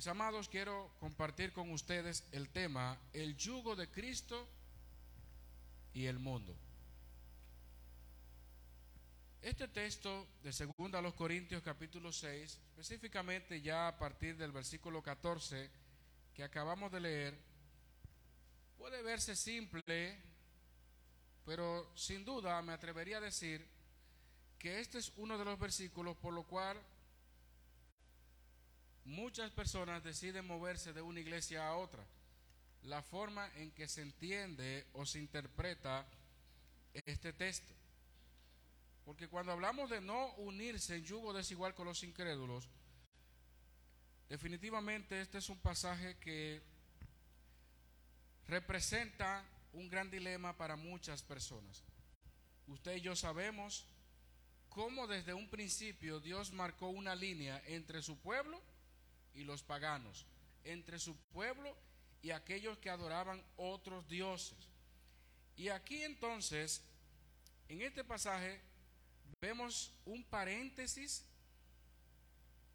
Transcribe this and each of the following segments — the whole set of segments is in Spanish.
Mis amados, quiero compartir con ustedes el tema, el yugo de Cristo y el mundo. Este texto de 2 a los Corintios capítulo 6, específicamente ya a partir del versículo 14 que acabamos de leer, puede verse simple, pero sin duda me atrevería a decir que este es uno de los versículos por lo cual muchas personas deciden moverse de una iglesia a otra. La forma en que se entiende o se interpreta este texto. Porque cuando hablamos de no unirse en yugo desigual con los incrédulos, definitivamente este es un pasaje que representa un gran dilema para muchas personas. Usted y yo sabemos cómo desde un principio Dios marcó una línea entre su pueblo y los paganos, entre su pueblo y aquellos que adoraban otros dioses. Y aquí entonces, en este pasaje, vemos un paréntesis,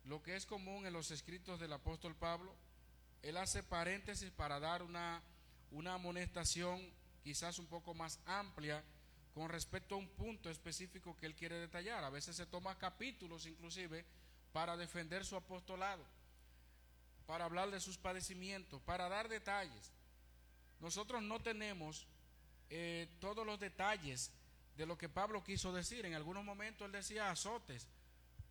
lo que es común en los escritos del apóstol Pablo. Él hace paréntesis para dar una, una amonestación quizás un poco más amplia con respecto a un punto específico que él quiere detallar. A veces se toma capítulos inclusive para defender su apostolado para hablar de sus padecimientos, para dar detalles. Nosotros no tenemos eh, todos los detalles de lo que Pablo quiso decir. En algunos momentos él decía azotes,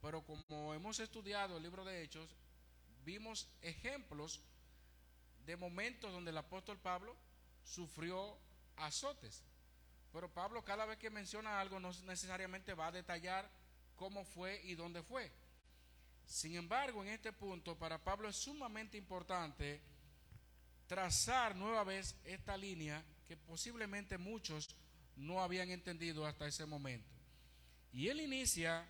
pero como hemos estudiado el libro de Hechos, vimos ejemplos de momentos donde el apóstol Pablo sufrió azotes. Pero Pablo cada vez que menciona algo no necesariamente va a detallar cómo fue y dónde fue. Sin embargo, en este punto para Pablo es sumamente importante trazar nueva vez esta línea que posiblemente muchos no habían entendido hasta ese momento. Y él inicia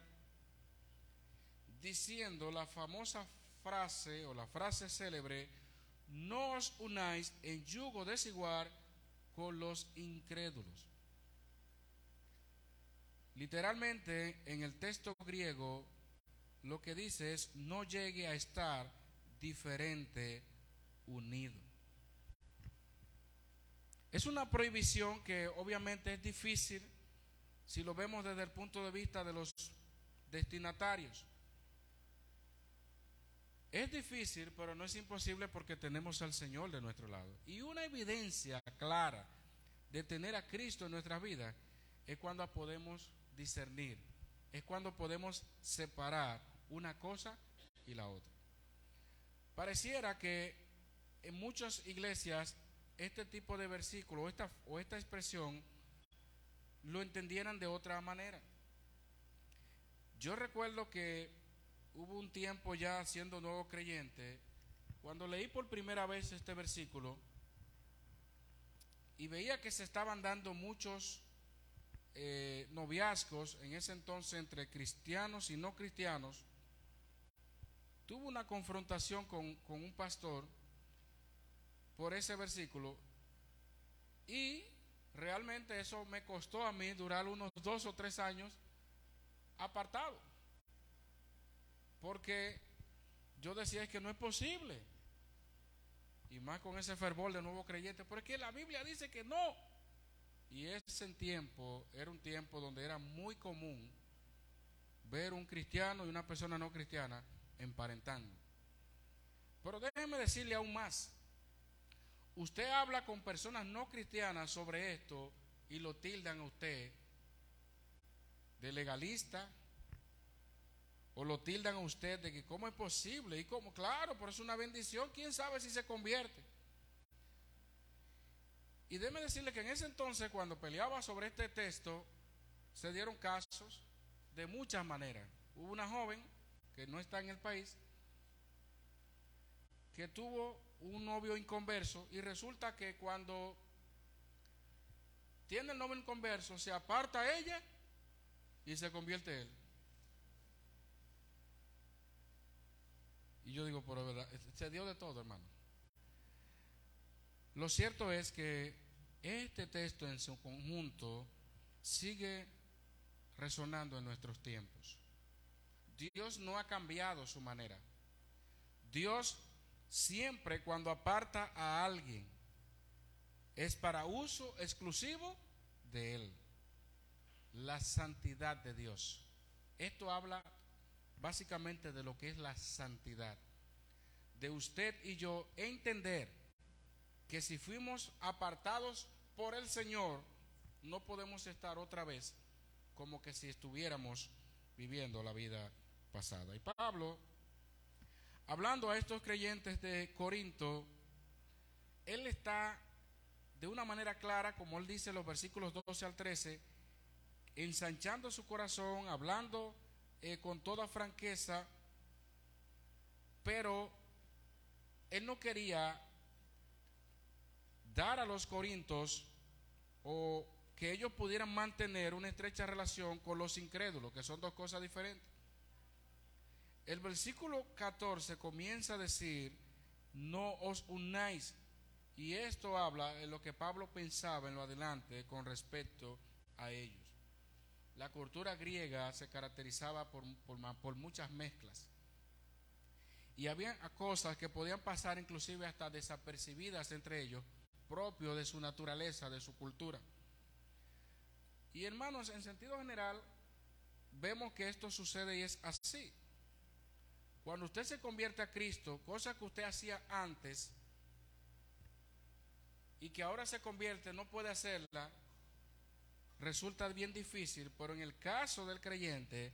diciendo la famosa frase o la frase célebre, no os unáis en yugo desigual con los incrédulos. Literalmente en el texto griego lo que dice es no llegue a estar diferente unido. Es una prohibición que obviamente es difícil si lo vemos desde el punto de vista de los destinatarios. Es difícil, pero no es imposible porque tenemos al Señor de nuestro lado. Y una evidencia clara de tener a Cristo en nuestras vidas es cuando podemos discernir, es cuando podemos separar una cosa y la otra. Pareciera que en muchas iglesias este tipo de versículo o esta, o esta expresión lo entendieran de otra manera. Yo recuerdo que hubo un tiempo ya siendo nuevo creyente, cuando leí por primera vez este versículo y veía que se estaban dando muchos eh, noviazgos en ese entonces entre cristianos y no cristianos, tuvo una confrontación con, un pastor por ese versículo y realmente eso me costó a mí durar unos dos o tres años apartado. Porque yo decía que no es posible. Y más con ese fervor de nuevo creyente. Porque la Biblia dice que no. Y ese tiempo era un tiempo donde era muy común ver un cristiano y una persona no cristiana emparentando. Pero déjeme decirle aún más. Usted habla con personas no cristianas sobre esto y lo tildan a usted de legalista o lo tildan a usted de que cómo es posible y cómo, claro, pero es una bendición, quién sabe si se convierte. Y déjeme decirle que en ese entonces, cuando peleaba sobre este texto, se dieron casos de muchas maneras. Hubo una joven que no está en el país que tuvo un novio inconverso y resulta que cuando tiene el novio inconverso se aparta ella y se convierte él. Y yo digo, por verdad, se dio de todo, hermano. Lo cierto es que este texto en su conjunto sigue resonando en nuestros tiempos. Dios no ha cambiado su manera. Dios siempre cuando aparta a alguien es para uso exclusivo de Él. La santidad de Dios. Esto habla básicamente de lo que es la santidad. De usted y yo entender que si fuimos apartados por el Señor, no podemos estar otra vez como que si estuviéramos viviendo la vida pasada. Y Pablo, hablando a estos creyentes de Corinto, él está de una manera clara, como él dice en los versículos 12 al 13, ensanchando su corazón, hablando eh, con toda franqueza, pero él no quería dar a los corintos o que ellos pudieran mantener una estrecha relación con los incrédulos, que son dos cosas diferentes. El versículo 14 comienza a decir, no os unáis. Y esto habla de lo que Pablo pensaba en lo adelante con respecto a ellos. La cultura griega se caracterizaba por, por muchas mezclas. Y había cosas que podían pasar inclusive hasta desapercibidas entre ellos, propio de su naturaleza, de su cultura. Y hermanos, en sentido general, vemos que esto sucede y es así. Cuando usted se convierte a Cristo, cosa que usted hacía antes y que ahora se convierte, no puede hacerla, resulta bien difícil, pero en el caso del creyente,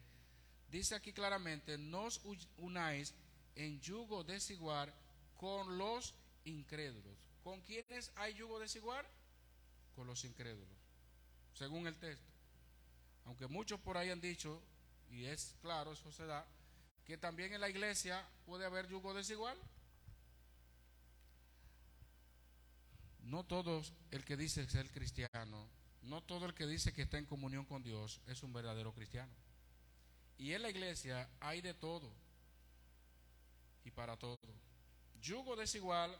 dice aquí claramente, nos unáis en yugo desigual con los incrédulos. ¿Con quiénes hay yugo desigual? Con los incrédulos según el texto. Aunque muchos por ahí han dicho, y es claro, eso se da, que también en la iglesia puede haber yugo desigual. No todo el que dice ser cristiano, no todo el que dice que está en comunión con Dios es un verdadero cristiano. Y en la iglesia hay de todo y para todo. Yugo desigual,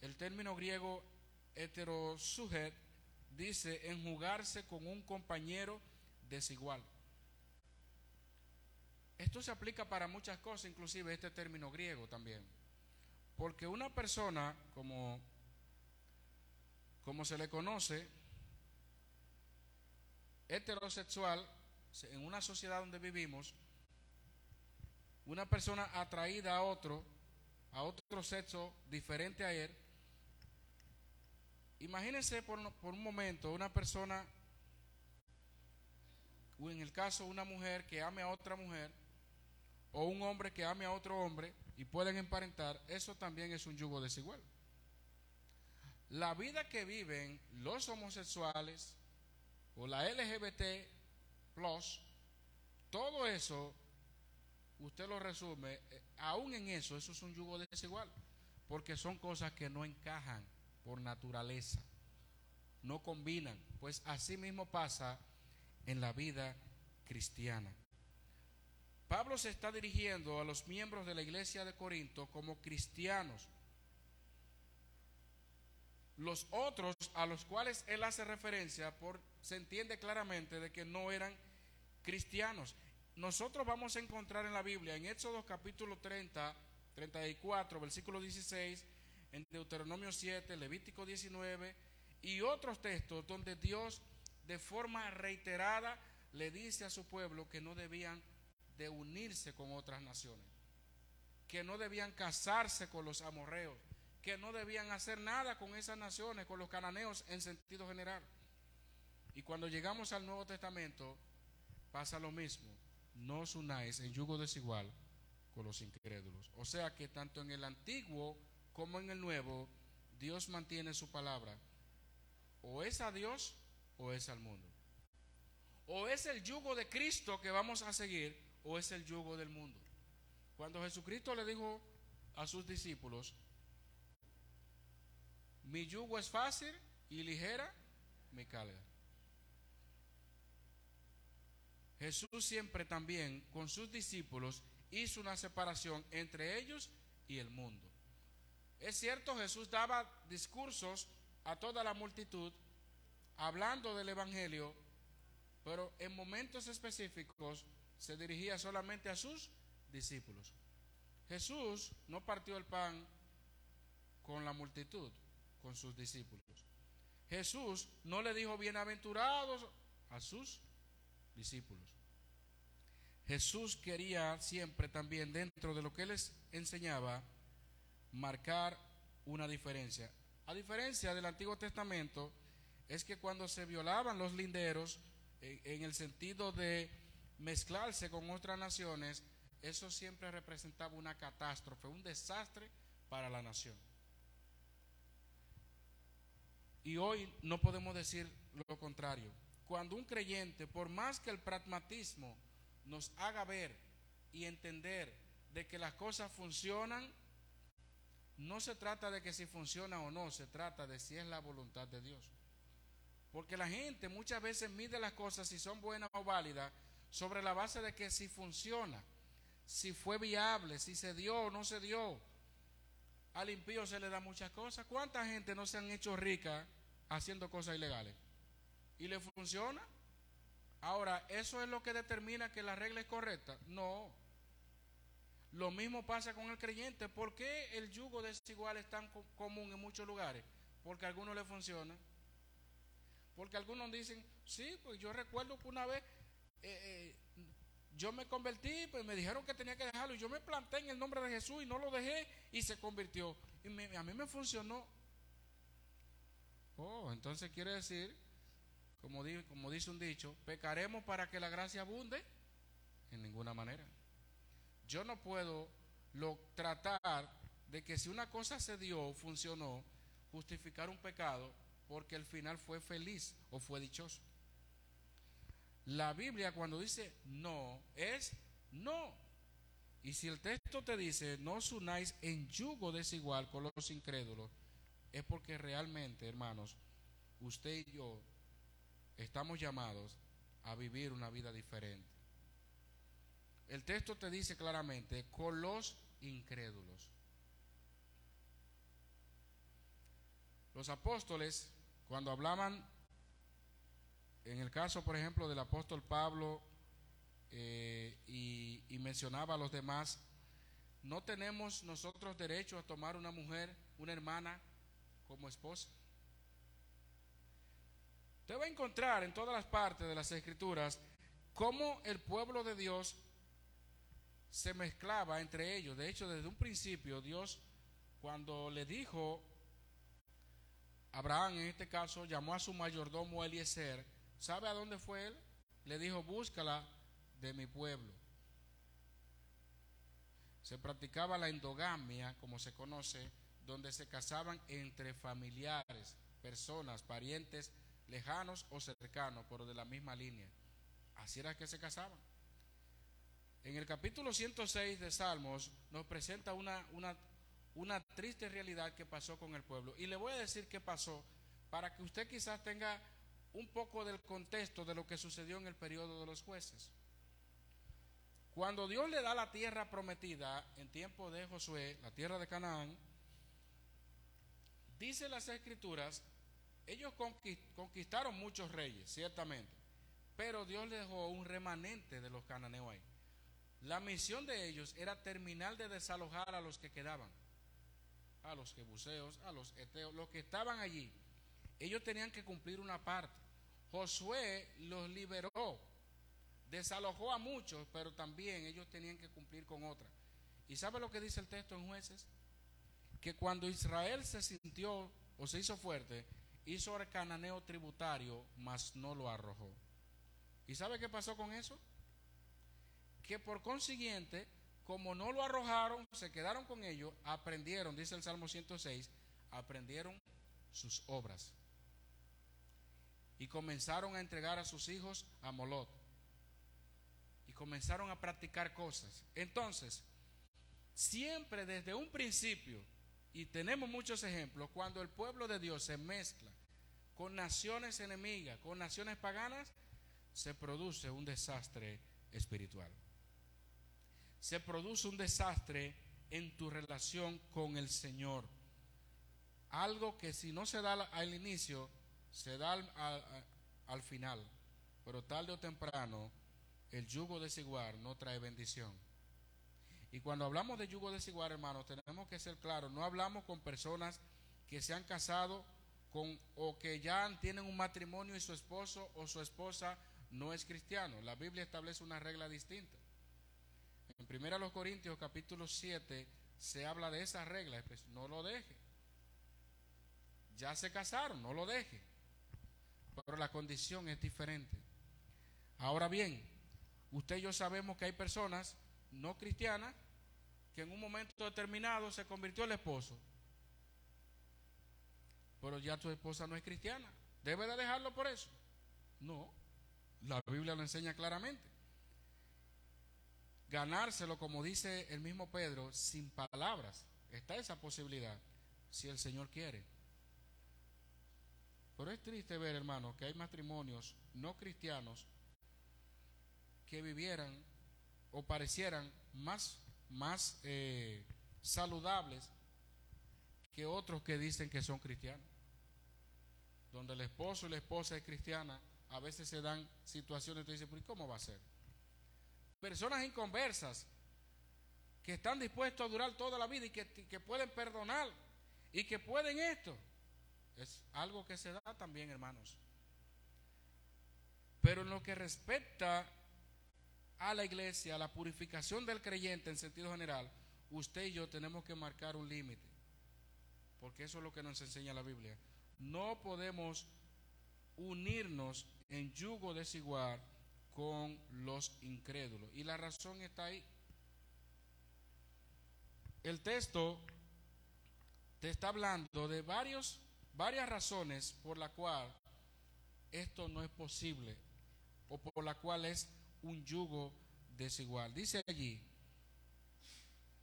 el término griego heterosujet, dice enjugarse con un compañero desigual. Esto se aplica para muchas cosas, inclusive este término griego también. Porque una persona, como, como se le conoce, heterosexual, en una sociedad donde vivimos, una persona atraída a otro, a otro sexo diferente a él, Imagínense por, un momento una persona, o en el caso una mujer que ame a otra mujer, o un hombre que ame a otro hombre y pueden emparentar, eso también es un yugo desigual. La vida que viven los homosexuales o la LGBT todo eso, usted lo resume, eh, aún en eso, eso es un yugo desigual, porque son cosas que no encajan por naturaleza. No combinan, pues así mismo pasa en la vida cristiana. Pablo se está dirigiendo a los miembros de la iglesia de Corinto como cristianos. Los otros a los cuales él hace referencia por, se entiende claramente de que no eran cristianos. Nosotros vamos a encontrar en la Biblia, en Éxodo capítulo 30, 34, versículo 16, en Deuteronomio 7, Levítico 19 y otros textos donde Dios de forma reiterada le dice a su pueblo que no debían de unirse con otras naciones. que no debían casarse con los amorreos, que no debían hacer nada con esas naciones, con los cananeos en sentido general. Y cuando llegamos al Nuevo Testamento, pasa lo mismo. No os unáis en yugo desigual con los incrédulos. O sea que tanto en el antiguo como en el nuevo, Dios mantiene su palabra. O es a Dios o es al mundo. O es el yugo de Cristo que vamos a seguir o es el yugo del mundo. Cuando Jesucristo le dijo a sus discípulos, mi yugo es fácil y ligera mi carga. Jesús siempre también con sus discípulos hizo una separación entre ellos y el mundo. Es cierto, Jesús daba discursos a toda la multitud hablando del Evangelio, pero en momentos específicos se dirigía solamente a sus discípulos. Jesús no partió el pan con la multitud, con sus discípulos. Jesús no le dijo bienaventurados a sus discípulos. Jesús quería siempre también dentro de lo que les enseñaba marcar una diferencia. A diferencia del Antiguo Testamento, es que cuando se violaban los linderos, en el sentido de mezclarse con otras naciones, eso siempre representaba una catástrofe, un desastre para la nación. Y hoy no podemos decir lo contrario. Cuando un creyente, por más que el pragmatismo nos haga ver y entender de que las cosas funcionan, no se trata de que si funciona o no, se trata de si es la voluntad de Dios. Porque la gente muchas veces mide las cosas si son buenas o válidas sobre la base de que si funciona, si fue viable, si se dio o no se dio. Al impío se le da muchas cosas. ¿Cuánta gente no se han hecho rica haciendo cosas ilegales? ¿Y le funciona? Ahora, ¿eso es lo que determina que la regla es correcta? No. Lo mismo pasa con el creyente. ¿Por qué el yugo desigual es tan común en muchos lugares? Porque a algunos le funciona. Porque algunos dicen, sí, pues yo recuerdo que una vez eh, eh, yo me convertí, pues me dijeron que tenía que dejarlo y yo me planté en el nombre de Jesús y no lo dejé y se convirtió. Y a mí me funcionó. Oh, entonces quiere decir como, como dice un dicho, pecaremos para que la gracia abunde en ninguna manera. Yo no puedo tratar de que si una cosa se dio, funcionó, justificar un pecado porque el final fue feliz o fue dichoso. La Biblia cuando dice no, es no. Y si el texto te dice no os unáis en yugo desigual con los incrédulos, es porque realmente, hermanos, usted y yo estamos llamados a vivir una vida diferente. El texto te dice claramente, con los incrédulos. Los apóstoles, cuando hablaban, en el caso, por ejemplo, del apóstol Pablo, eh, y, mencionaba a los demás, no tenemos nosotros derecho a tomar una mujer, una hermana, como esposa. Usted va a encontrar en todas las partes de las escrituras cómo el pueblo de Dios se mezclaba entre ellos. De hecho, desde un principio Dios, cuando le dijo, Abraham en este caso, llamó a su mayordomo Eliezer, ¿sabe a dónde fue él? Le dijo, búscala de mi pueblo. Se practicaba la endogamia, como se conoce, donde se casaban entre familiares, personas, parientes lejanos o cercanos, pero de la misma línea. Así era que se casaban. En el capítulo 106 de Salmos nos presenta una, una, una triste realidad que pasó con el pueblo. Y le voy a decir qué pasó para que usted quizás tenga un poco del contexto de lo que sucedió en el periodo de los jueces. Cuando Dios le da la tierra prometida en tiempo de Josué, la tierra de Canaán, dice las escrituras ellos conquistaron muchos reyes, ciertamente, pero Dios les dejó un remanente de los cananeos ahí. La misión de ellos era terminar de desalojar a los que quedaban, a los jebuseos, a los eteos, los que estaban allí. Ellos tenían que cumplir una parte. Josué los liberó, desalojó a muchos, pero también ellos tenían que cumplir con otra. ¿Y sabe lo que dice el texto en jueces? Que cuando Israel se sintió o se hizo fuerte, hizo el cananeo tributario, mas no lo arrojó. ¿Y sabe qué pasó con eso? Que por consiguiente, como no lo arrojaron, se quedaron con ellos, aprendieron, dice el Salmo 106, aprendieron sus obras. Y comenzaron a entregar a sus hijos a Molot. Y comenzaron a practicar cosas. Entonces, siempre desde un principio, y tenemos muchos ejemplos, cuando el pueblo de Dios se mezcla con naciones enemigas, con naciones paganas, se produce un desastre espiritual. Se produce un desastre en tu relación con el Señor. Algo que si no se da al inicio, se da al, final. Pero tarde o temprano, el yugo desigual no trae bendición. Y cuando hablamos de yugo desigual, hermanos, tenemos que ser claros. No hablamos con personas que se han casado con o que ya tienen un matrimonio y su esposo o su esposa no es cristiano. La Biblia establece una regla distinta. En 1 Corintios capítulo 7 se habla de esa regla. No lo deje. Ya se casaron, no lo deje. Pero la condición es diferente. Ahora bien, usted y yo sabemos que hay personas no cristianas que en un momento determinado se convirtió el esposo. Pero ya tu esposa no es cristiana. ¿Debe de dejarlo por eso? No. La Biblia lo enseña claramente. Ganárselo, como dice el mismo Pedro, sin palabras. Está esa posibilidad, si el Señor quiere. Pero es triste ver, hermano, que hay matrimonios no cristianos que vivieran o parecieran más, más eh, saludables que otros que dicen que son cristianos. Donde el esposo y la esposa es cristiana, a veces se dan situaciones que dicen, ¿cómo va a ser? Personas inconversas que están dispuestos a durar toda la vida y que, que pueden perdonar y que pueden esto. Es algo que se da también, hermanos. Pero en lo que respecta a la iglesia, a la purificación del creyente en sentido general, usted y yo tenemos que marcar un límite. Porque eso es lo que nos enseña la Biblia. No podemos unirnos en yugo desigual con los incrédulos. Y la razón está ahí. El texto te está hablando de varios varias razones por la cual esto no es posible o por la cual es un yugo desigual. Dice allí,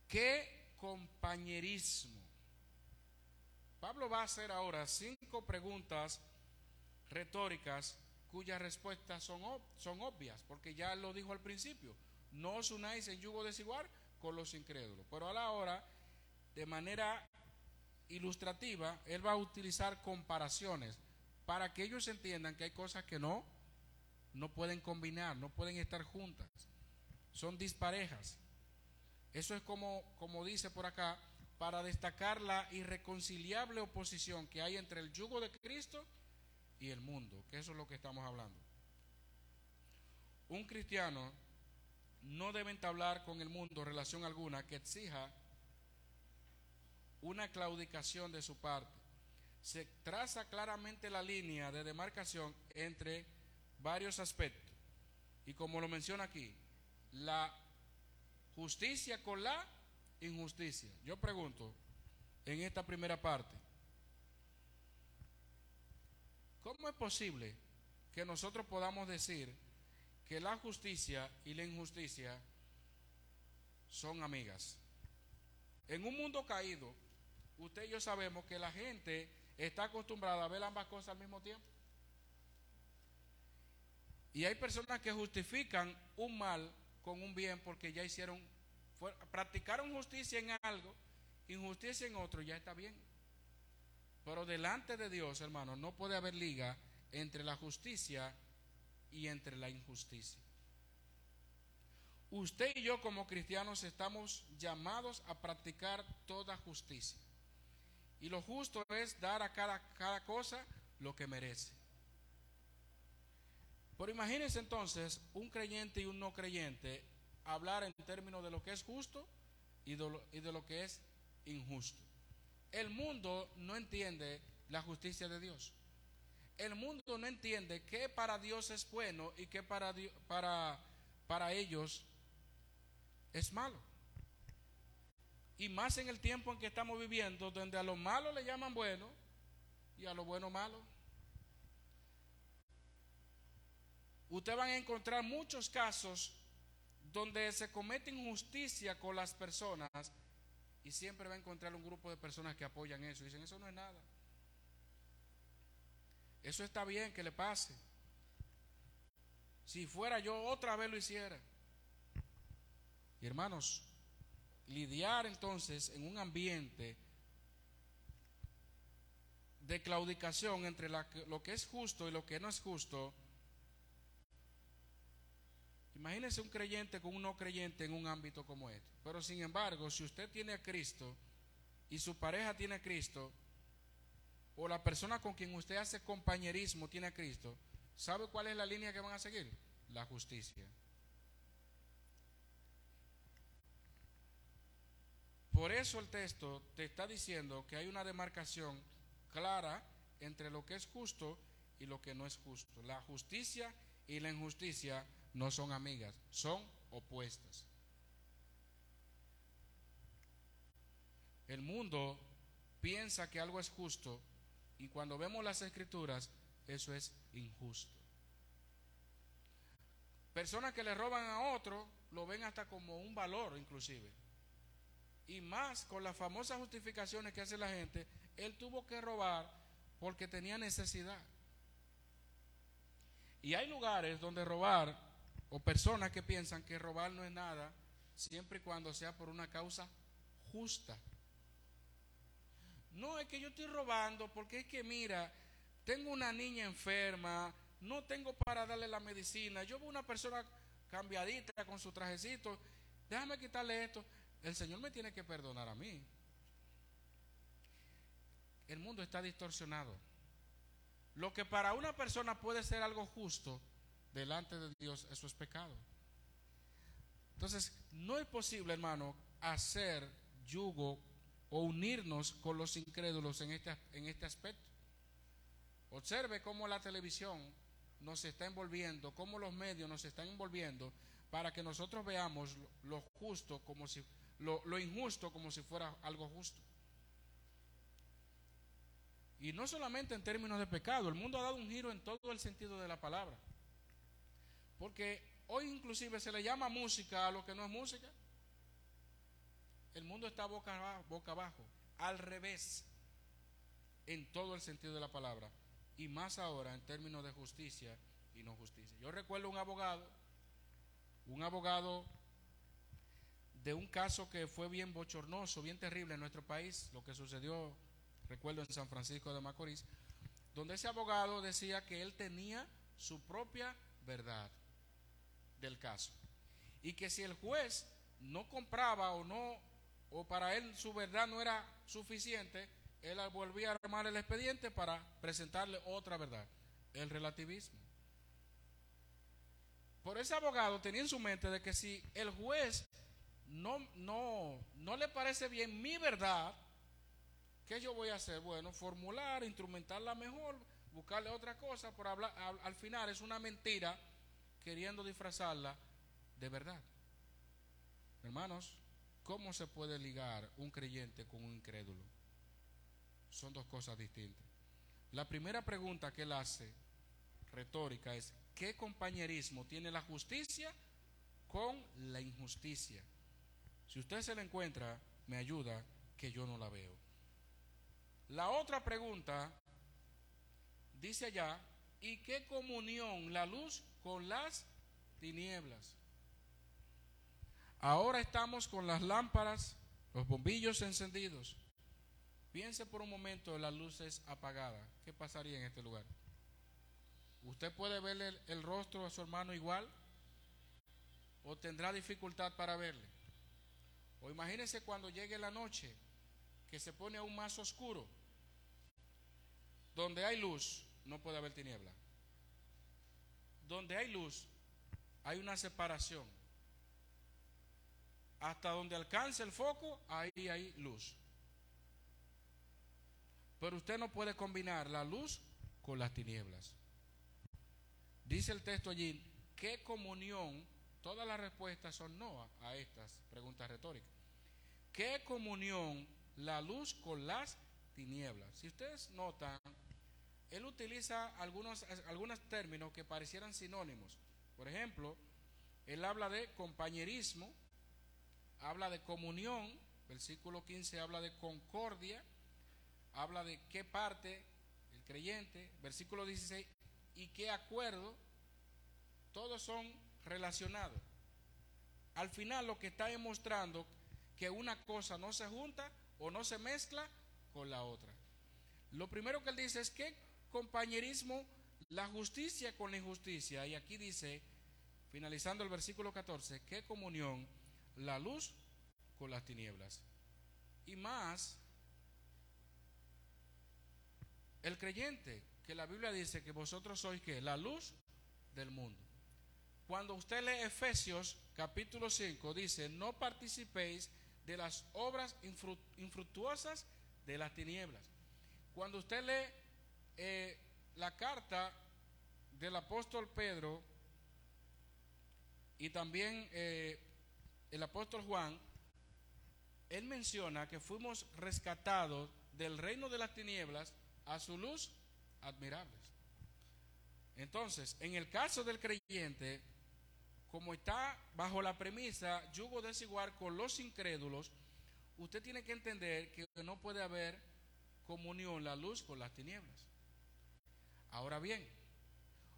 ¿qué compañerismo? Pablo va a hacer ahora cinco preguntas retóricas cuyas respuestas son, son obvias, porque ya lo dijo al principio, no os unáis en yugo desigual con los incrédulos. Pero a la hora, de manera ilustrativa, él va a utilizar comparaciones para que ellos entiendan que hay cosas que no, no pueden combinar, no pueden estar juntas, son disparejas. Eso es como, como dice por acá, para destacar la irreconciliable oposición que hay entre el yugo de Cristo y el mundo, que eso es lo que estamos hablando. Un cristiano no debe entablar con el mundo relación alguna que exija una claudicación de su parte. Se traza claramente la línea de demarcación entre varios aspectos. Y como lo menciona aquí, la justicia con la injusticia. Yo pregunto en esta primera parte, ¿cómo es posible que nosotros podamos decir que la justicia y la injusticia son amigas? En un mundo caído, usted y yo sabemos que la gente está acostumbrada a ver ambas cosas al mismo tiempo. Y hay personas que justifican un mal con un bien porque ya hicieron, practicaron justicia en algo, injusticia en otro, ya está bien. Pero delante de Dios, hermano, no puede haber liga entre la justicia y entre la injusticia. Usted y yo como cristianos estamos llamados a practicar toda justicia. Y lo justo es dar a cada, cada cosa lo que merece. Pero imagínense entonces un creyente y un no creyente hablar en términos de lo que es justo y de lo que es injusto. El mundo no entiende la justicia de Dios. El mundo no entiende qué para Dios es bueno y qué para, para, para ellos es malo. Y más en el tiempo en que estamos viviendo, donde a lo malo le llaman bueno y a lo bueno malo. Usted van a encontrar muchos casos donde se comete injusticia con las personas y siempre va a encontrar un grupo de personas que apoyan eso. Dicen, eso no es nada. Eso está bien que le pase. Si fuera yo, otra vez lo hiciera. Y hermanos, lidiar entonces en un ambiente de claudicación entre lo que es justo y lo que no es justo. Imagínense un creyente con un no creyente en un ámbito como este. Pero sin embargo, si usted tiene a Cristo y su pareja tiene a Cristo, o la persona con quien usted hace compañerismo tiene a Cristo, ¿sabe cuál es la línea que van a seguir? La justicia. Por eso el texto te está diciendo que hay una demarcación clara entre lo que es justo y lo que no es justo. La justicia y la injusticia no son amigas, son opuestas. El mundo piensa que algo es justo y cuando vemos las escrituras, eso es injusto. Personas que le roban a otro lo ven hasta como un valor inclusive. Y más con las famosas justificaciones que hace la gente, él tuvo que robar porque tenía necesidad. Y hay lugares donde robar, o personas que piensan que robar no es nada, siempre y cuando sea por una causa justa. No es que yo estoy robando porque es que mira, tengo una niña enferma, no tengo para darle la medicina, yo veo una persona cambiadita con su trajecito, déjame quitarle esto, el Señor me tiene que perdonar a mí. El mundo está distorsionado. Lo que para una persona puede ser algo justo, delante de Dios, eso es pecado. Entonces, no es posible, hermano, hacer yugo o unirnos con los incrédulos en este, en este aspecto. Observe cómo la televisión nos está envolviendo, cómo los medios nos están envolviendo para que nosotros veamos lo, justo como si lo, injusto como si fuera algo justo. Y no solamente en términos de pecado, el mundo ha dado un giro en todo el sentido de la palabra. Porque hoy inclusive se le llama música a lo que no es música. El mundo está boca abajo, boca abajo, al revés, en todo el sentido de la palabra. Y más ahora en términos de justicia y no justicia. Yo recuerdo un abogado, un abogado de un caso que fue bien bochornoso, bien terrible en nuestro país, lo que sucedió, recuerdo, en San Francisco de Macorís, donde ese abogado decía que él tenía su propia verdad del caso. Y que si el juez no compraba o no o para él su verdad no era suficiente, él volvía a armar el expediente para presentarle otra verdad, el relativismo. Por ese abogado tenía en su mente de que si el juez no, no, no le parece bien mi verdad, ¿qué yo voy a hacer? Bueno, formular, instrumentarla mejor, buscarle otra cosa, por hablar, al final es una mentira queriendo disfrazarla de verdad. Hermanos, ¿Cómo se puede ligar un creyente con un incrédulo? Son dos cosas distintas. La primera pregunta que él hace, retórica, es, ¿qué compañerismo tiene la justicia con la injusticia? Si usted se la encuentra, me ayuda que yo no la veo. La otra pregunta dice allá, ¿y qué comunión la luz con las tinieblas? Ahora estamos con las lámparas, los bombillos encendidos. Piense por un momento en las luces apagadas. ¿Qué pasaría en este lugar? ¿Usted puede verle el, rostro a su hermano igual? ¿O tendrá dificultad para verle? O imagínese cuando llegue la noche, que se pone aún más oscuro. Donde hay luz, no puede haber tiniebla. Donde hay luz, hay una separación hasta donde alcance el foco, ahí hay luz. Pero usted no puede combinar la luz con las tinieblas. Dice el texto allí, ¿qué comunión? Todas las respuestas son no a, estas preguntas retóricas. ¿Qué comunión la luz con las tinieblas? Si ustedes notan, él utiliza algunos, algunos términos que parecieran sinónimos. Por ejemplo, él habla de compañerismo, habla de comunión, versículo 15 habla de concordia, habla de qué parte el creyente, versículo 16, y qué acuerdo, todos son relacionados. Al final lo que está demostrando que una cosa no se junta o no se mezcla con la otra. Lo primero que él dice es que compañerismo, la justicia con la injusticia. Y aquí dice, finalizando el versículo 14, qué comunión la luz con las tinieblas. Y más, el creyente, que la Biblia dice que vosotros sois que la luz del mundo. Cuando usted lee Efesios capítulo 5, dice, no participéis de las obras infructuosas de las tinieblas. Cuando usted lee eh, la carta del apóstol Pedro y también eh, el apóstol Juan, él menciona que fuimos rescatados del reino de las tinieblas a su luz admirables. Entonces, en el caso del creyente, como está bajo la premisa yugo desigual con los incrédulos, usted tiene que entender que no puede haber comunión la luz con las tinieblas. Ahora bien,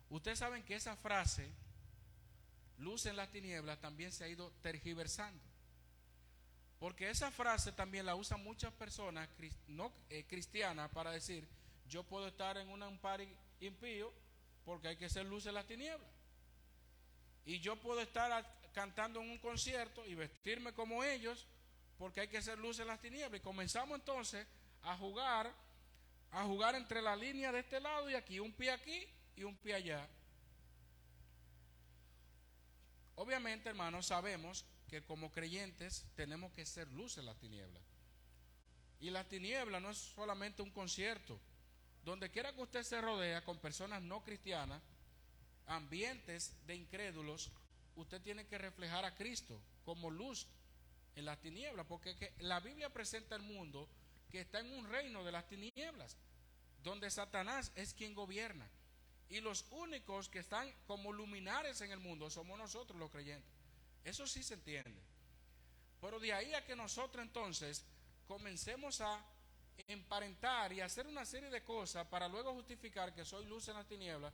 ustedes saben que esa frase, luz en las tinieblas, también se ha ido tergiversando. Porque esa frase también la usan muchas personas eh, cristianas para decir, yo puedo estar en un party impío porque hay que ser luz en las tinieblas. Y yo puedo estar cantando en un concierto y vestirme como ellos porque hay que ser luz en las tinieblas. Y comenzamos entonces a jugar a jugar entre la línea de este lado y aquí, un pie aquí y un pie allá. Obviamente, hermanos, sabemos que como creyentes tenemos que ser luz en la tiniebla. Y la tiniebla no es solamente un concierto. Donde quiera que usted se rodea con personas no cristianas, ambientes de incrédulos, usted tiene que reflejar a Cristo como luz en la tiniebla, porque la Biblia presenta el mundo que está en un reino de las tinieblas, donde Satanás es quien gobierna. Y los únicos que están como luminares en el mundo somos nosotros los creyentes. Eso sí se entiende. Pero de ahí a que nosotros entonces comencemos a emparentar y hacer una serie de cosas para luego justificar que soy luz en las tinieblas,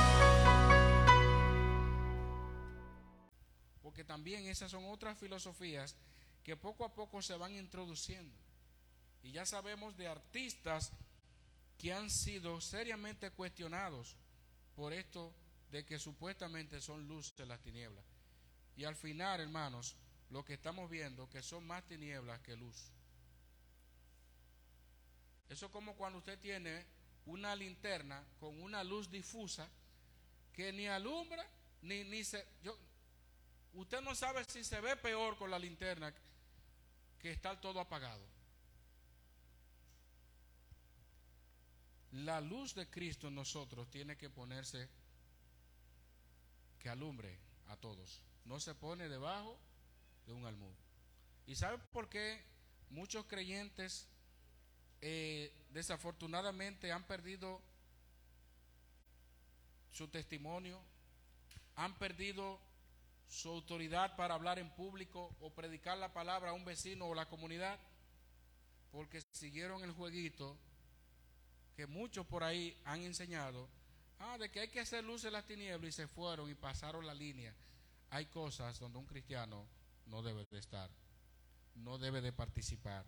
Filosofías que poco a poco se van introduciendo. Y ya sabemos de artistas que han sido seriamente cuestionados por esto de que supuestamente son de las tinieblas. Y al final, hermanos, lo que estamos viendo que son más tinieblas que luz. Eso es como cuando usted tiene una linterna con una luz difusa que ni alumbra ni, ni se... Yo, usted no sabe si se ve peor con la linterna que está todo apagado. La luz de Cristo en nosotros tiene que ponerse que alumbre a todos. No se pone debajo de un almud. ¿Y sabe por qué muchos creyentes eh, desafortunadamente han perdido su testimonio, han perdido su autoridad para hablar en público o predicar la palabra a un vecino o la comunidad? Porque siguieron el jueguito que muchos por ahí han enseñado, ah, de que hay que hacer luz en las tinieblas y se fueron y pasaron la línea. Hay cosas donde un cristiano no debe de estar. no debe de participar.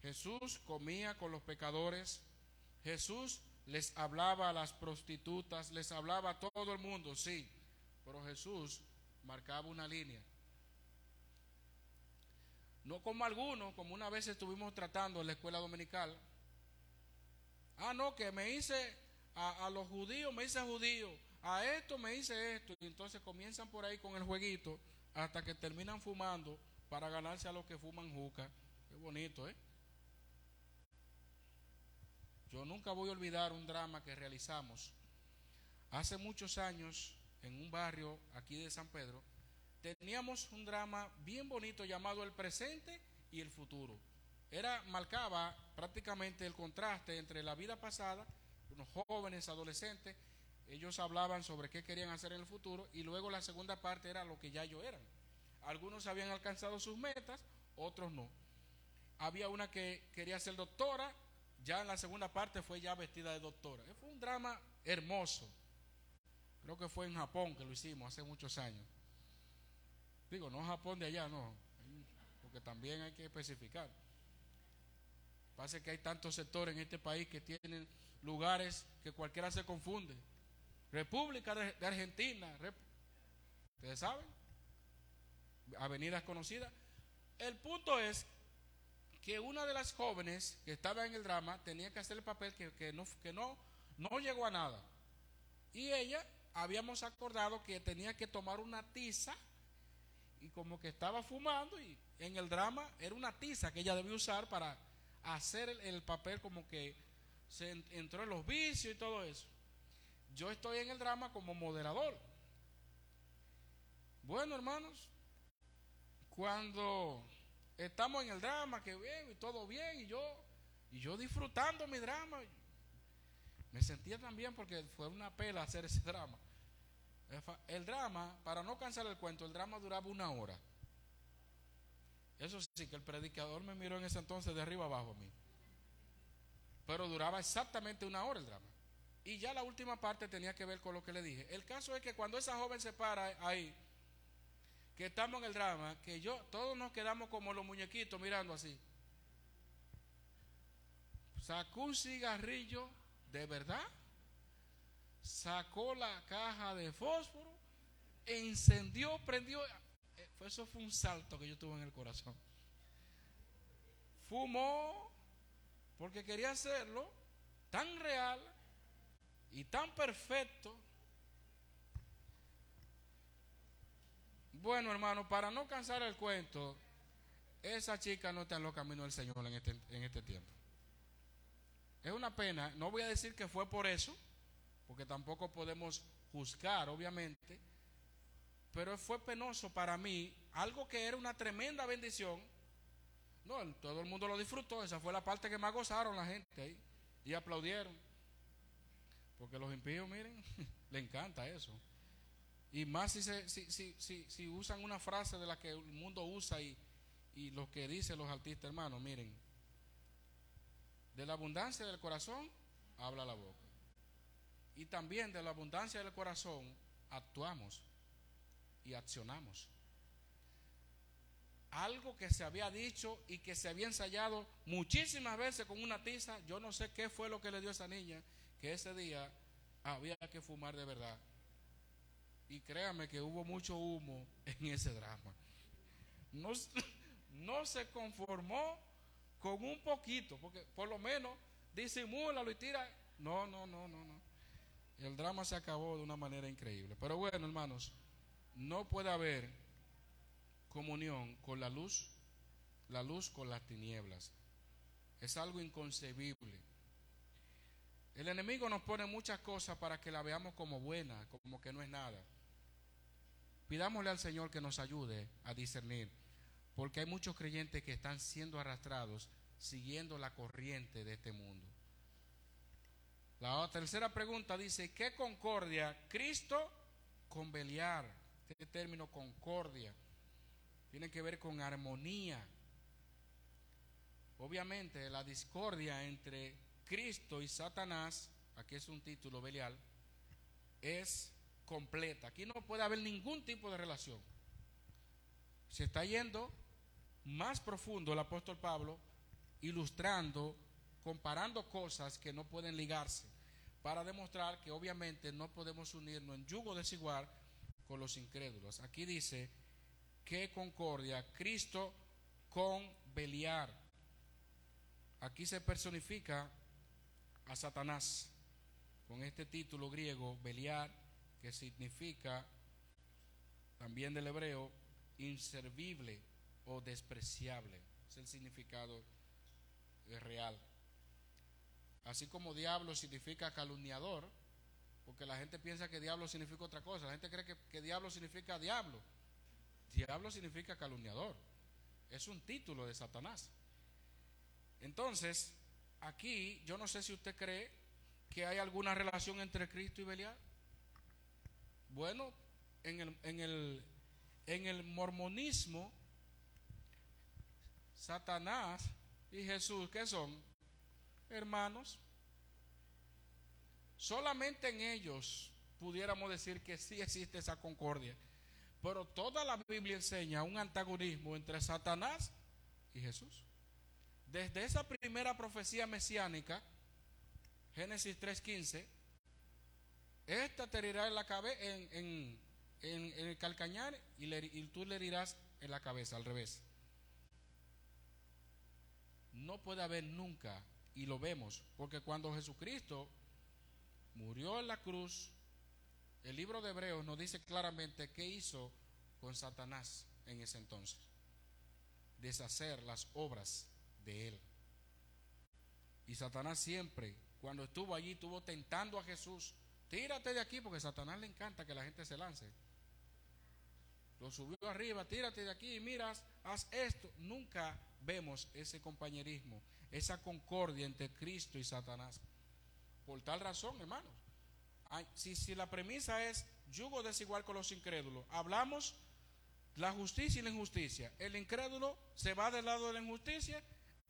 Jesús comía con los pecadores, Jesús les hablaba a las prostitutas, les hablaba a todo el mundo, sí, pero Jesús marcaba una línea. No como algunos, como una vez estuvimos tratando en la escuela dominical. Ah, no, que me hice a, los judíos, me hice judío, a esto me hice esto. Y entonces comienzan por ahí con el jueguito hasta que terminan fumando para ganarse a los que fuman juca. Qué bonito, ¿eh? Yo nunca voy a olvidar un drama que realizamos hace muchos años en un barrio aquí de San Pedro. Teníamos un drama bien bonito llamado El presente y el futuro. Era marcaba prácticamente el contraste entre la vida pasada, unos jóvenes, adolescentes, ellos hablaban sobre qué querían hacer en el futuro y luego la segunda parte era lo que ya ellos eran. Algunos habían alcanzado sus metas, otros no. Había una que quería ser doctora ya en la segunda parte fue ya vestida de doctora. Fue un drama hermoso. Creo que fue en Japón que lo hicimos hace muchos años. Digo, no Japón de allá, no. Porque también hay que especificar. Pasa que hay tantos sectores en este país que tienen lugares que cualquiera se confunde. República de, Argentina. ¿Ustedes saben? Avenidas conocidas. El punto es que una de las jóvenes que estaba en el drama tenía que hacer el papel que, no, que no, no llegó a nada. Y ella habíamos acordado que tenía que tomar una tiza y como que estaba fumando y en el drama era una tiza que ella debía usar para hacer el, papel como que se entró en los vicios y todo eso. Yo estoy en el drama como moderador. Bueno, hermanos, cuando estamos en el drama, que bien, y todo bien, y yo, y yo disfrutando mi drama. Me sentía también porque fue una pela hacer ese drama. El drama, para no cansar el cuento, el drama duraba una hora. Eso sí, que el predicador me miró en ese entonces de arriba abajo a mí. Pero duraba exactamente una hora el drama. Y ya la última parte tenía que ver con lo que le dije. El caso es que cuando esa joven se para ahí, que estamos en el drama, que yo, todos nos quedamos como los muñequitos mirando así. Sacó un cigarrillo de verdad, sacó la caja de fósforo, encendió, prendió. Eh, eso fue un salto que yo tuve en el corazón. Fumó porque quería hacerlo tan real y tan perfecto Bueno, hermano, para no cansar el cuento, esa chica no está en los caminos del Señor en este, en este tiempo. Es una pena, no voy a decir que fue por eso, porque tampoco podemos juzgar, obviamente, pero fue penoso para mí, algo que era una tremenda bendición. No, todo el mundo lo disfrutó, esa fue la parte que más gozaron la gente ahí y aplaudieron. Porque los impíos, miren, le encanta eso. Y más si, si, si, si, usan una frase de la que el mundo usa y, y lo que dicen los artistas, hermanos, miren, de la abundancia del corazón habla la boca. Y también de la abundancia del corazón actuamos y accionamos. Algo que se había dicho y que se había ensayado muchísimas veces con una tiza, yo no sé qué fue lo que le dio a esa niña, que ese día había que fumar de verdad. Y créame que hubo mucho humo en ese drama. No, no se conformó con un poquito, porque por lo menos disimúlalo y tira. No, no, no, no, no. El drama se acabó de una manera increíble. Pero bueno, hermanos, no puede haber comunión con la luz, la luz con las tinieblas. Es algo inconcebible. El enemigo nos pone muchas cosas para que la veamos como buena, como que no es nada. Pidámosle al Señor que nos ayude a discernir, porque hay muchos creyentes que están siendo arrastrados siguiendo la corriente de este mundo. La tercera pregunta dice, ¿qué concordia Cristo con Beliar? Este término concordia tiene que ver con armonía. Obviamente la discordia entre Cristo y Satanás, aquí es un título Belial, es completa. Aquí no puede haber ningún tipo de relación. se está yendo más profundo el apóstol Pablo, ilustrando, comparando cosas que no pueden ligarse, para demostrar que obviamente no podemos unirnos en yugo desigual con los incrédulos. Aquí dice que concordia, Cristo con Beliar. Aquí se personifica a Satanás con este título griego, Beliar, que significa también del hebreo inservible o despreciable. Es el significado real. Así como diablo significa calumniador, porque la gente piensa que diablo significa otra cosa. La gente cree que, que diablo significa diablo. Diablo significa calumniador. Es un título de Satanás. Entonces, aquí yo no sé si usted cree que hay alguna relación entre Cristo y Belial. Bueno, en el, en el, en el mormonismo, Satanás y Jesús, ¿qué son? Hermanos. Solamente en ellos pudiéramos decir que sí existe esa concordia. Pero toda la Biblia enseña un antagonismo entre Satanás y Jesús. Desde esa primera profecía mesiánica, Génesis 3.15, esta te herirá en la cabeza, en, el calcañar y, y tú le herirás en la cabeza, al revés. No puede haber nunca, y lo vemos, porque cuando Jesucristo murió en la cruz, el libro de Hebreos nos dice claramente qué hizo con Satanás en ese entonces. Deshacer las obras de él. Y Satanás siempre, cuando estuvo allí, estuvo tentando a Jesús. Tírate de aquí porque Satanás le encanta que la gente se lance. Lo subió arriba, tírate de aquí, miras, haz esto. Nunca vemos ese compañerismo, esa concordia entre Cristo y Satanás. Por tal razón, hermanos, si, si la premisa es yugo desigual con los incrédulos, hablamos la justicia y la injusticia. El incrédulo se va del lado de la injusticia,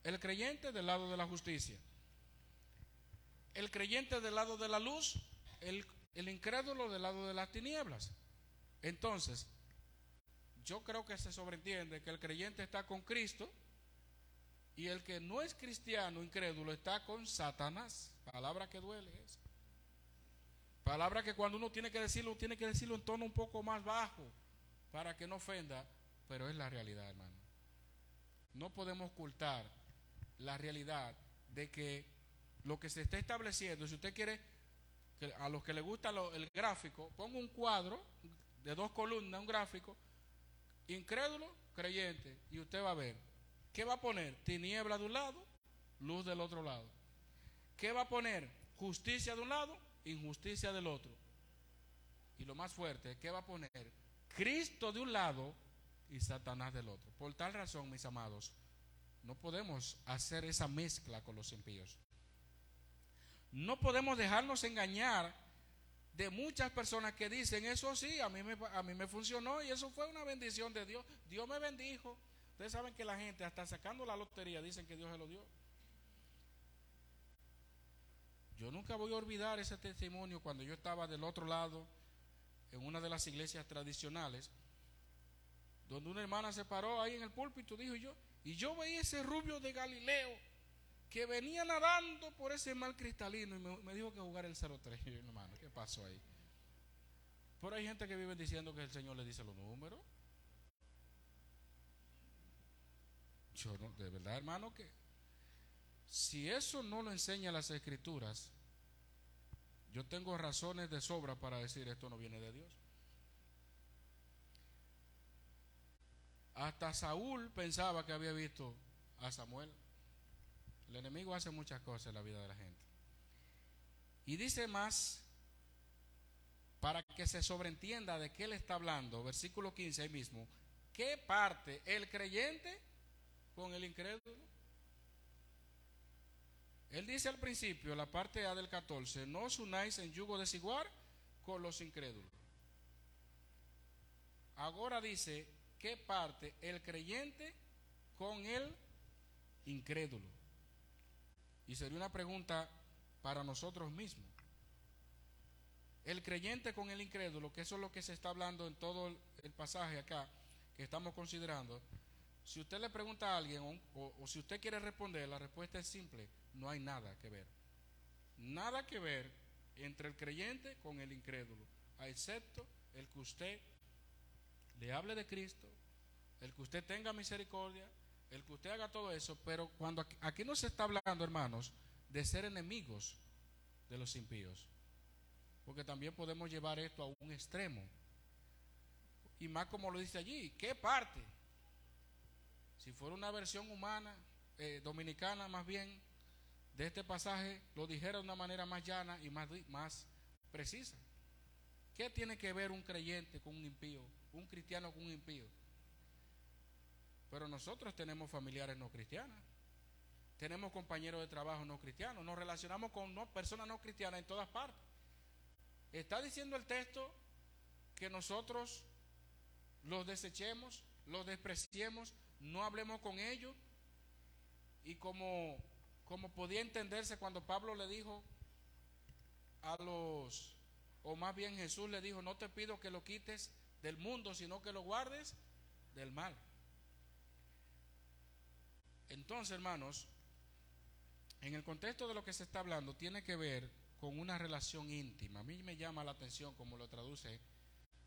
el creyente del lado de la justicia. El creyente del lado de la luz, el, incrédulo del lado de las tinieblas. Entonces, yo creo que se sobreentiende que el creyente está con Cristo y el que no es cristiano, incrédulo, está con Satanás. Palabra que duele. Palabra que cuando uno tiene que decirlo, tiene que decirlo en tono un poco más bajo para que no ofenda, pero es la realidad, hermano. No podemos ocultar la realidad de que lo que se está estableciendo, si usted quiere, a los que le gusta el gráfico, ponga un cuadro de dos columnas, un gráfico, incrédulo, creyente, y usted va a ver, ¿qué va a poner? Tiniebla de un lado, luz del otro lado. ¿Qué va a poner? Justicia de un lado, injusticia del otro. Y lo más fuerte, ¿qué va a poner? Cristo de un lado y Satanás del otro. Por tal razón, mis amados, no podemos hacer esa mezcla con los impíos. No podemos dejarnos engañar de muchas personas que dicen, eso sí, a mí, me, a mí me funcionó y eso fue una bendición de Dios. Dios me bendijo. Ustedes saben que la gente, hasta sacando la lotería, dicen que Dios se lo dio. Yo nunca voy a olvidar ese testimonio cuando yo estaba del otro lado en una de las iglesias tradicionales, donde una hermana se paró ahí en el púlpito, dijo yo, y yo veía ese rubio de Galileo que venía nadando por ese mar cristalino y me, dijo que jugar el 03. Y hermano, ¿qué pasó ahí? Pero hay gente que vive diciendo que el Señor le dice los números. Yo no, de verdad, hermano, que si eso no lo enseña las escrituras, yo tengo razones de sobra para decir esto no viene de Dios. Hasta Saúl pensaba que había visto a Samuel. El enemigo hace muchas cosas en la vida de la gente. Y dice más, para que se sobreentienda de qué él está hablando, versículo 15 ahí mismo, ¿qué parte el creyente con el incrédulo? Él dice al principio, la parte A del 14, no os unáis en yugo desigual con los incrédulos. Ahora dice, ¿qué parte el creyente con el incrédulo? Y sería una pregunta para nosotros mismos. El creyente con el incrédulo, que eso es lo que se está hablando en todo el pasaje acá, que estamos considerando, si usted le pregunta a alguien o, si usted quiere responder, la respuesta es simple, no hay nada que ver. Nada que ver entre el creyente con el incrédulo, excepto el que usted le hable de Cristo, el que usted tenga misericordia, el que usted haga todo eso, pero cuando aquí, no se está hablando, hermanos, de ser enemigos de los impíos, porque también podemos llevar esto a un extremo, y más como lo dice allí, ¿qué parte? Si fuera una versión humana, eh, dominicana más bien, de este pasaje, lo dijera de una manera más llana y más, más precisa. ¿Qué tiene que ver un creyente con un impío? Un cristiano con un impío. Pero nosotros tenemos familiares no cristianas. Tenemos compañeros de trabajo no cristianos. Nos relacionamos con personas no cristianas en todas partes. Está diciendo el texto que nosotros los desechemos, los despreciemos, no hablemos con ellos. Y como, como podía entenderse cuando Pablo le dijo a los, o más bien Jesús le dijo, no te pido que lo quites del mundo, sino que lo guardes del mal. Entonces, hermanos, en el contexto de lo que se está hablando, tiene que ver con una relación íntima. A mí me llama la atención como lo traduce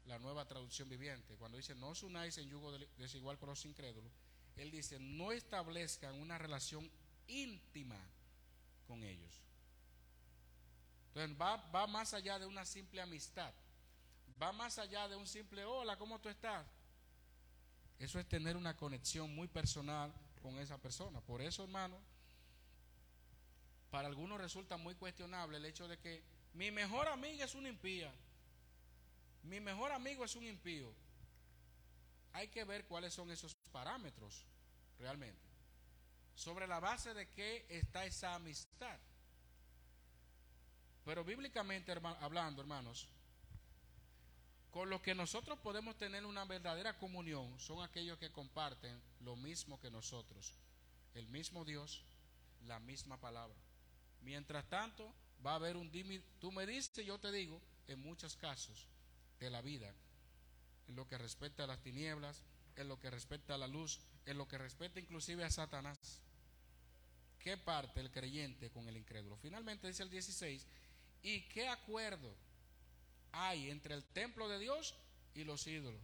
la nueva traducción viviente. Cuando dice, no os unáis en yugo desigual con los incrédulos, él dice, no establezcan una relación íntima con ellos. Entonces va, va más allá de una simple amistad. Va más allá de un simple hola, ¿cómo tú estás? Eso es tener una conexión muy personal con esa persona. Por eso, hermano, para algunos resulta muy cuestionable el hecho de que mi mejor amiga es una impía. Mi mejor amigo es un impío. Hay que ver cuáles son esos parámetros realmente. Sobre la base de qué está esa amistad. Pero bíblicamente hablando, hermanos, con los que nosotros podemos tener una verdadera comunión son aquellos que comparten lo mismo que nosotros, el mismo Dios, la misma palabra. Mientras tanto, va a haber un tú me dices, yo te digo, en muchos casos de la vida, en lo que respecta a las tinieblas, en lo que respecta a la luz, en lo que respecta inclusive a Satanás. ¿Qué parte el creyente con el incrédulo? Finalmente dice el 16, ¿y qué acuerdo? Hay entre el templo de Dios y los ídolos?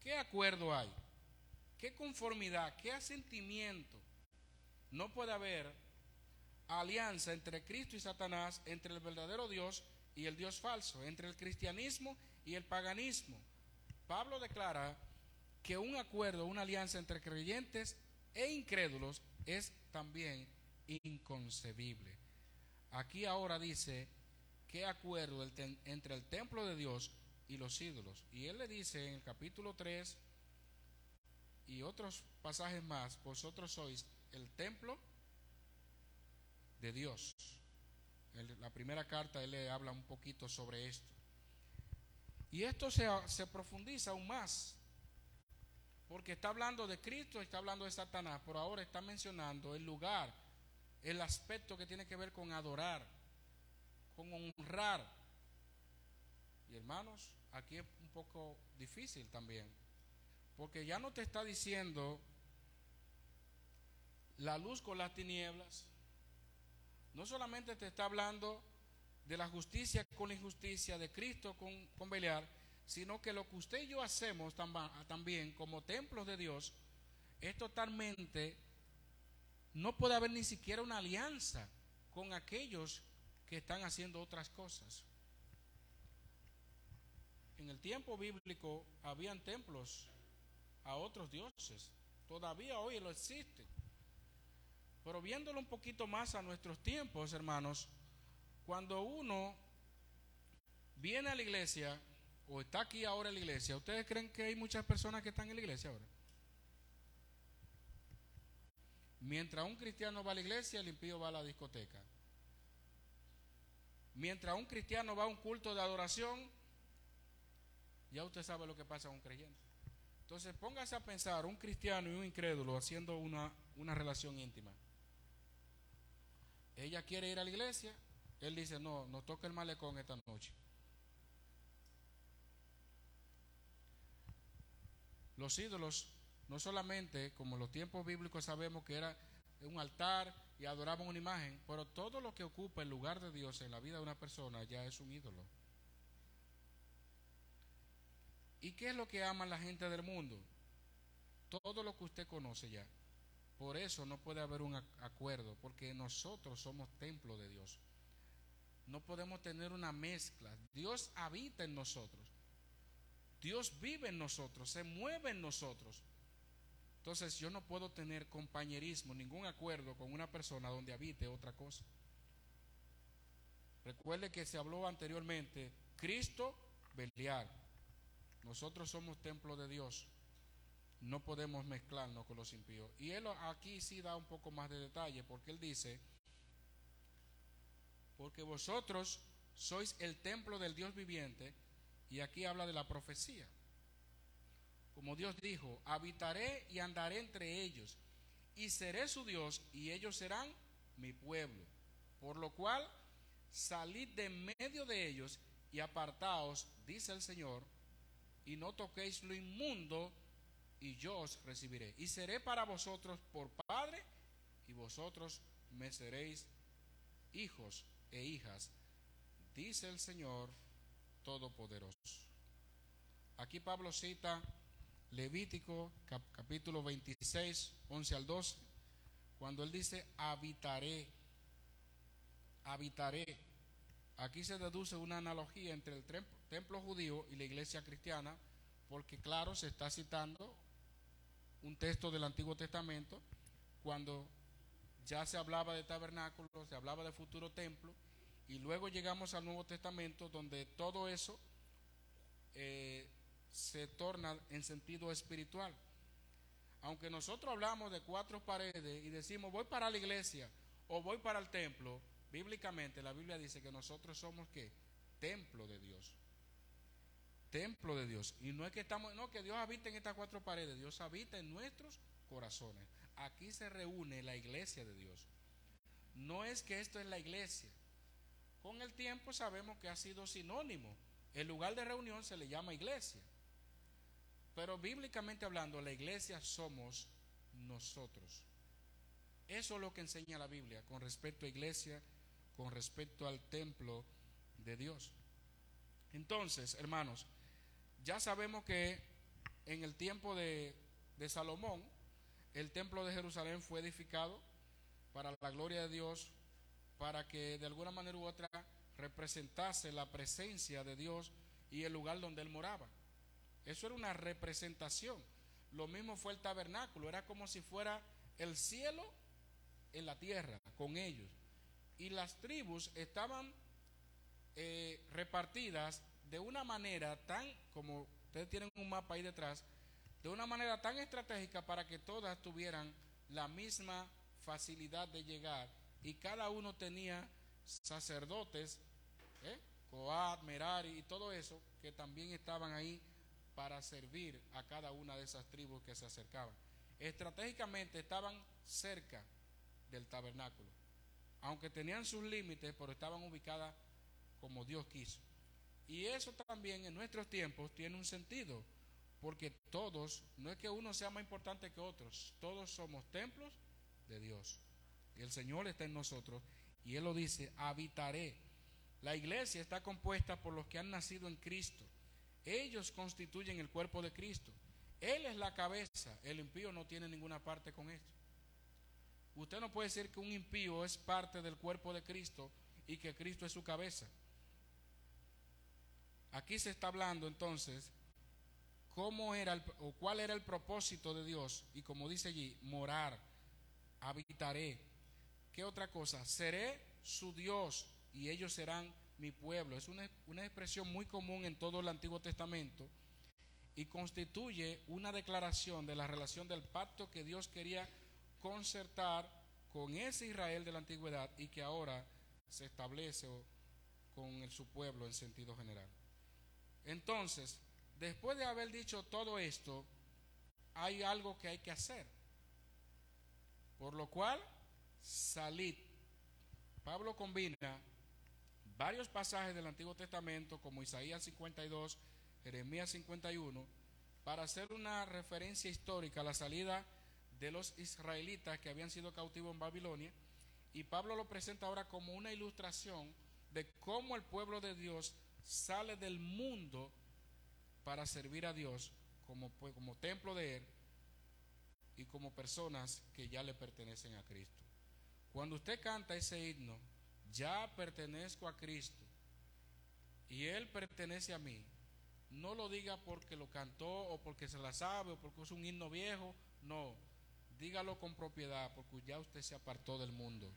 ¿Qué acuerdo hay? ¿Qué conformidad? ¿Qué asentimiento? No puede haber alianza entre Cristo y Satanás, entre el verdadero Dios y el Dios falso, entre el cristianismo y el paganismo. Pablo declara que un acuerdo, una alianza entre creyentes e incrédulos es también inconcebible. Aquí ahora dice qué acuerdo entre el templo de Dios y los ídolos. Y él le dice en el capítulo 3 y otros pasajes más, vosotros sois el templo de Dios. la primera carta él le habla un poquito sobre esto. Y esto se, se profundiza aún más, porque está hablando de Cristo, está hablando de Satanás, pero ahora está mencionando el lugar, el aspecto que tiene que ver con adorar con honrar. Y hermanos, aquí es un poco difícil también, porque ya no te está diciendo la luz con las tinieblas, no solamente te está hablando de la justicia con la injusticia, de Cristo con, con Beliar, sino que lo que usted y yo hacemos también como templos de Dios es totalmente, no puede haber ni siquiera una alianza con aquellos que están haciendo otras cosas. En el tiempo bíblico habían templos a otros dioses. Todavía hoy lo existe. Pero viéndolo un poquito más a nuestros tiempos, hermanos, cuando uno viene a la iglesia o está aquí ahora en la iglesia, ¿ustedes creen que hay muchas personas que están en la iglesia ahora? Mientras un cristiano va a la iglesia, el impío va a la discoteca. Mientras un cristiano va a un culto de adoración, ya usted sabe lo que pasa a un creyente. Entonces póngase a pensar un cristiano y un incrédulo haciendo una, una relación íntima. Ella quiere ir a la iglesia, él dice, no, no toque el malecón esta noche. Los ídolos, no solamente como en los tiempos bíblicos sabemos que era un altar y adoraban una imagen, pero todo lo que ocupa el lugar de Dios en la vida de una persona ya es un ídolo. ¿Y qué es lo que aman la gente del mundo? Todo lo que usted conoce ya. Por eso no puede haber un acuerdo, porque nosotros somos templo de Dios. No podemos tener una mezcla. Dios habita en nosotros. Dios vive en nosotros, se mueve en nosotros. Entonces yo no puedo tener compañerismo, ningún acuerdo con una persona donde habite otra cosa. Recuerde que se habló anteriormente, Cristo, Beliar. Nosotros somos templo de Dios. No podemos mezclarnos con los impíos. Y él aquí sí da un poco más de detalle, porque él dice, porque vosotros sois el templo del Dios viviente, y aquí habla de la profecía. Como Dios dijo, habitaré y andaré entre ellos, y seré su Dios, y ellos serán mi pueblo. Por lo cual, salid de medio de ellos y apartaos, dice el Señor, y no toquéis lo inmundo, y yo os recibiré. Y seré para vosotros por Padre, y vosotros me seréis hijos e hijas, dice el Señor Todopoderoso. Aquí Pablo cita Levítico capítulo 26, 11 al 12, cuando él dice, habitaré, habitaré. Aquí se deduce una analogía entre el templo judío y la iglesia cristiana, porque claro, se está citando un texto del Antiguo Testamento, cuando ya se hablaba de tabernáculos, se hablaba de futuro templo, y luego llegamos al Nuevo Testamento donde todo eso eh, se torna en sentido espiritual. Aunque nosotros hablamos de cuatro paredes y decimos voy para la iglesia o voy para el templo, bíblicamente la Biblia dice que nosotros somos qué? Templo de Dios. Templo de Dios. Y no es que estamos, no, que Dios habita en estas cuatro paredes, Dios habita en nuestros corazones. Aquí se reúne la iglesia de Dios. No es que esto es la iglesia. Con el tiempo sabemos que ha sido sinónimo. El lugar de reunión se le llama iglesia. Pero bíblicamente hablando, la iglesia somos nosotros. Eso es lo que enseña la Biblia con respecto a iglesia, con respecto al templo de Dios. Entonces, hermanos, ya sabemos que en el tiempo de, de Salomón, el templo de Jerusalén fue edificado para la gloria de Dios, para que de alguna manera u otra representase la presencia de Dios y el lugar donde él moraba. Eso era una representación. Lo mismo fue el tabernáculo, era como si fuera el cielo en la tierra con ellos. Y las tribus estaban eh, repartidas de una manera tan, como ustedes tienen un mapa ahí detrás, de una manera tan estratégica para que todas tuvieran la misma facilidad de llegar y cada uno tenía sacerdotes, ¿eh? Merari y todo eso, que también estaban ahí para servir a cada una de esas tribus que se acercaban. Estratégicamente estaban cerca del tabernáculo, aunque tenían sus límites, pero estaban ubicadas como Dios quiso. Y eso también en nuestros tiempos tiene un sentido, porque todos, no es que uno sea más importante que otros, todos somos templos de Dios. Y el Señor está en nosotros. Y Él lo dice, habitaré. La iglesia está compuesta por los que han nacido en Cristo. Ellos constituyen el cuerpo de Cristo. Él es la cabeza. El impío no tiene ninguna parte con esto. Usted no puede decir que un impío es parte del cuerpo de Cristo y que Cristo es su cabeza. Aquí se está hablando entonces cómo era o cuál era el propósito de Dios y como dice allí, morar, habitaré. ¿Qué otra cosa? Seré su Dios y ellos serán mi pueblo. Es una, una expresión muy común en todo el Antiguo Testamento y constituye una declaración de la relación del pacto que Dios quería concertar con ese Israel de la antigüedad y que ahora se establece con su pueblo en sentido general. Entonces, después de haber dicho todo esto, hay algo que hay que hacer. Por lo cual, salid. Pablo combina varios pasajes del Antiguo Testamento como Isaías 52, Jeremías 51, para hacer una referencia histórica a la salida de los israelitas que habían sido cautivos en Babilonia. Y Pablo lo presenta ahora como una ilustración de cómo el pueblo de Dios sale del mundo para servir a Dios como, como templo de Él y como personas que ya le pertenecen a Cristo. Cuando usted canta ese himno, ya pertenezco a Cristo y Él pertenece a mí, no lo diga porque lo cantó o porque se la sabe o porque es un himno viejo. No, dígalo con propiedad porque ya usted se apartó del mundo.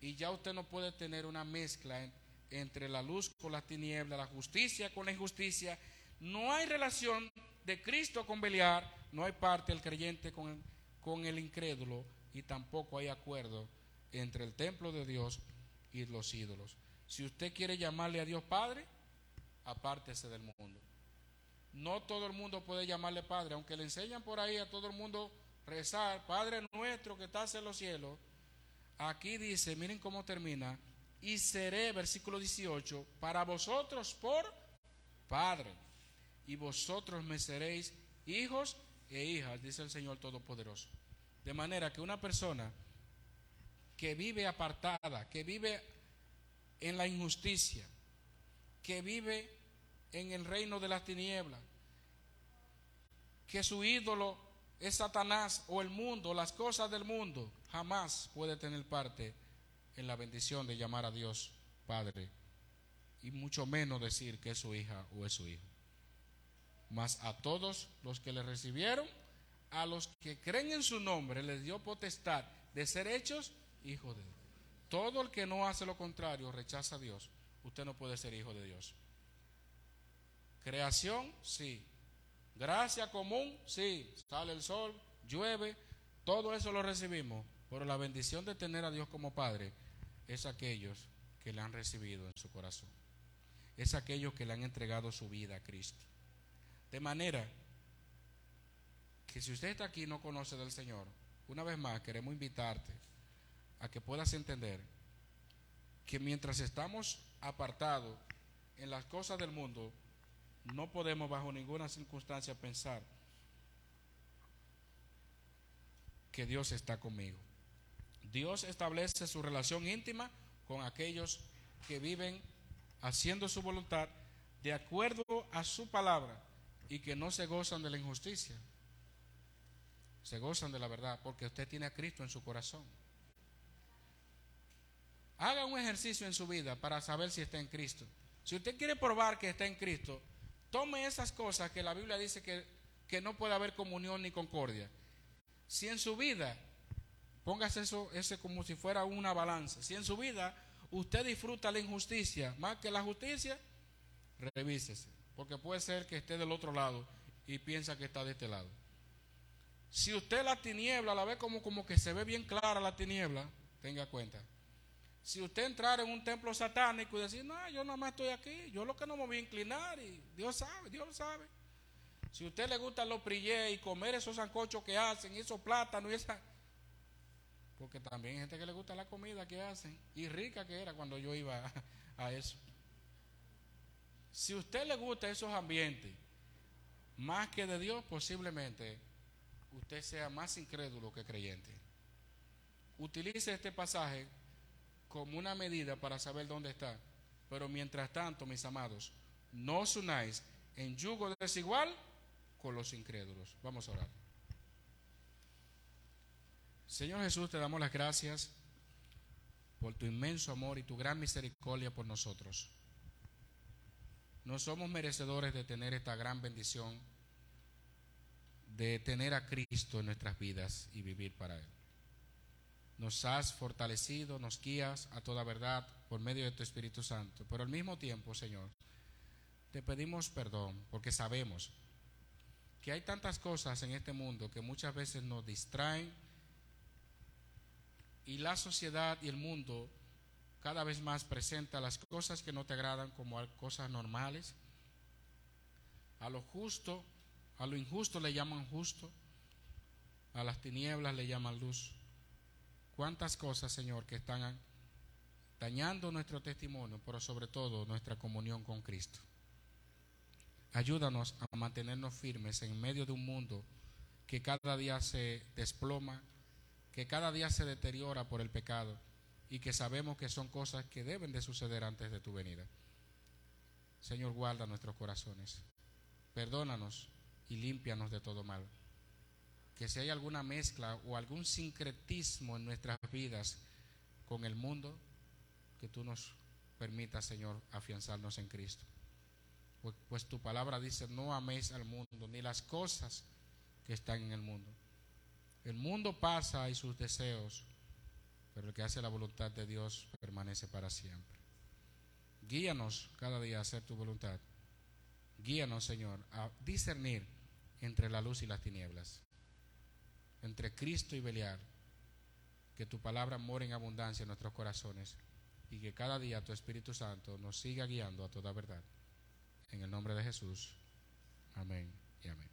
Y ya usted no puede tener una mezcla entre la luz con la tiniebla, la justicia con la injusticia. No hay relación de Cristo con Beliar, no hay parte del creyente con, con el incrédulo y tampoco hay acuerdo entre el templo de Dios y los ídolos. Si usted quiere llamarle a Dios Padre, apártese del mundo. No todo el mundo puede llamarle Padre, aunque le enseñan por ahí a todo el mundo rezar, Padre nuestro que estás en los cielos. Aquí dice, miren cómo termina, y seré, versículo 18, para vosotros por Padre, y vosotros me seréis hijos e hijas, dice el Señor Todopoderoso. De manera que una persona que vive apartada, que vive en la injusticia, que vive en el reino de las tinieblas, que su ídolo es Satanás o el mundo, las cosas del mundo, jamás puede tener parte en la bendición de llamar a Dios Padre y mucho menos decir que es su hija o es su hijo. Mas a todos los que le recibieron, a los que creen en su nombre, les dio potestad de ser hechos hijos de Dios. Todo el que no hace lo contrario rechaza a Dios usted no puede ser hijo de Dios. Creación, sí. Gracia común, sí. Sale el sol, llueve, todo eso lo recibimos. Pero la bendición de tener a Dios como Padre es aquellos que le han recibido en su corazón. Es aquellos que le han entregado su vida a Cristo. De manera que si usted está aquí y no conoce del Señor, una vez más queremos invitarte a que puedas entender que mientras estamos apartados en las cosas del mundo, no podemos bajo ninguna circunstancia pensar que Dios está conmigo. Dios establece su relación íntima con aquellos que viven haciendo su voluntad de acuerdo a su palabra y que no se gozan de la injusticia. Se gozan de la verdad porque usted tiene a Cristo en su corazón. Haga un ejercicio en su vida para saber si está en Cristo. Si usted quiere probar que está en Cristo, tome esas cosas que la Biblia dice que, que no puede haber comunión ni concordia. Si en su vida, póngase eso ese como si fuera una balanza, si en su vida usted disfruta la injusticia más que la justicia, revísese, porque puede ser que esté del otro lado y piensa que está de este lado. Si usted la tiniebla la ve como, como que se ve bien clara la tiniebla, tenga cuenta si usted entrara en un templo satánico y decir, no, yo nada más estoy aquí, yo lo que no me voy a inclinar y Dios sabe, Dios lo sabe. Si a usted le gustan los prillés y comer esos sancochos que hacen, y esos plátanos y esa... Porque también hay gente que le gusta la comida que hacen y rica que era cuando yo iba a, a eso. Si a usted le gusta esos ambientes, más que de Dios, posiblemente usted sea más incrédulo que creyente. Utilice este pasaje como una medida para saber dónde está. Pero mientras tanto, mis amados, no os unáis en yugo desigual con los incrédulos. Vamos a orar. Señor Jesús, te damos las gracias por tu inmenso amor y tu gran misericordia por nosotros. No somos merecedores de tener esta gran bendición, de tener a Cristo en nuestras vidas y vivir para Él nos has fortalecido, nos guías a toda verdad por medio de tu Espíritu Santo. Pero al mismo tiempo, Señor, te pedimos perdón porque sabemos que hay tantas cosas en este mundo que muchas veces nos distraen y la sociedad y el mundo cada vez más presenta las cosas que no te agradan como cosas normales. A lo justo, a lo injusto le llaman justo, a las tinieblas le llaman luz cuántas cosas, Señor, que están dañando nuestro testimonio, pero sobre todo nuestra comunión con Cristo. Ayúdanos a mantenernos firmes en medio de un mundo que cada día se desploma, que cada día se deteriora por el pecado y que sabemos que son cosas que deben de suceder antes de tu venida. Señor, guarda nuestros corazones. Perdónanos y límpianos de todo mal. Que si hay alguna mezcla o algún sincretismo en nuestras vidas con el mundo, que tú nos permitas, Señor, afianzarnos en Cristo. Pues, pues, tu palabra dice, no améis al mundo, ni las cosas que están en el mundo. El mundo pasa y sus deseos, pero el que hace la voluntad de Dios permanece para siempre. Guíanos cada día a hacer tu voluntad. Guíanos, Señor, a discernir entre la luz y las tinieblas, entre Cristo y Belial. Que tu palabra more en abundancia en nuestros corazones y que cada día tu Espíritu Santo nos siga guiando a toda verdad. En el nombre de Jesús. Amén y amén.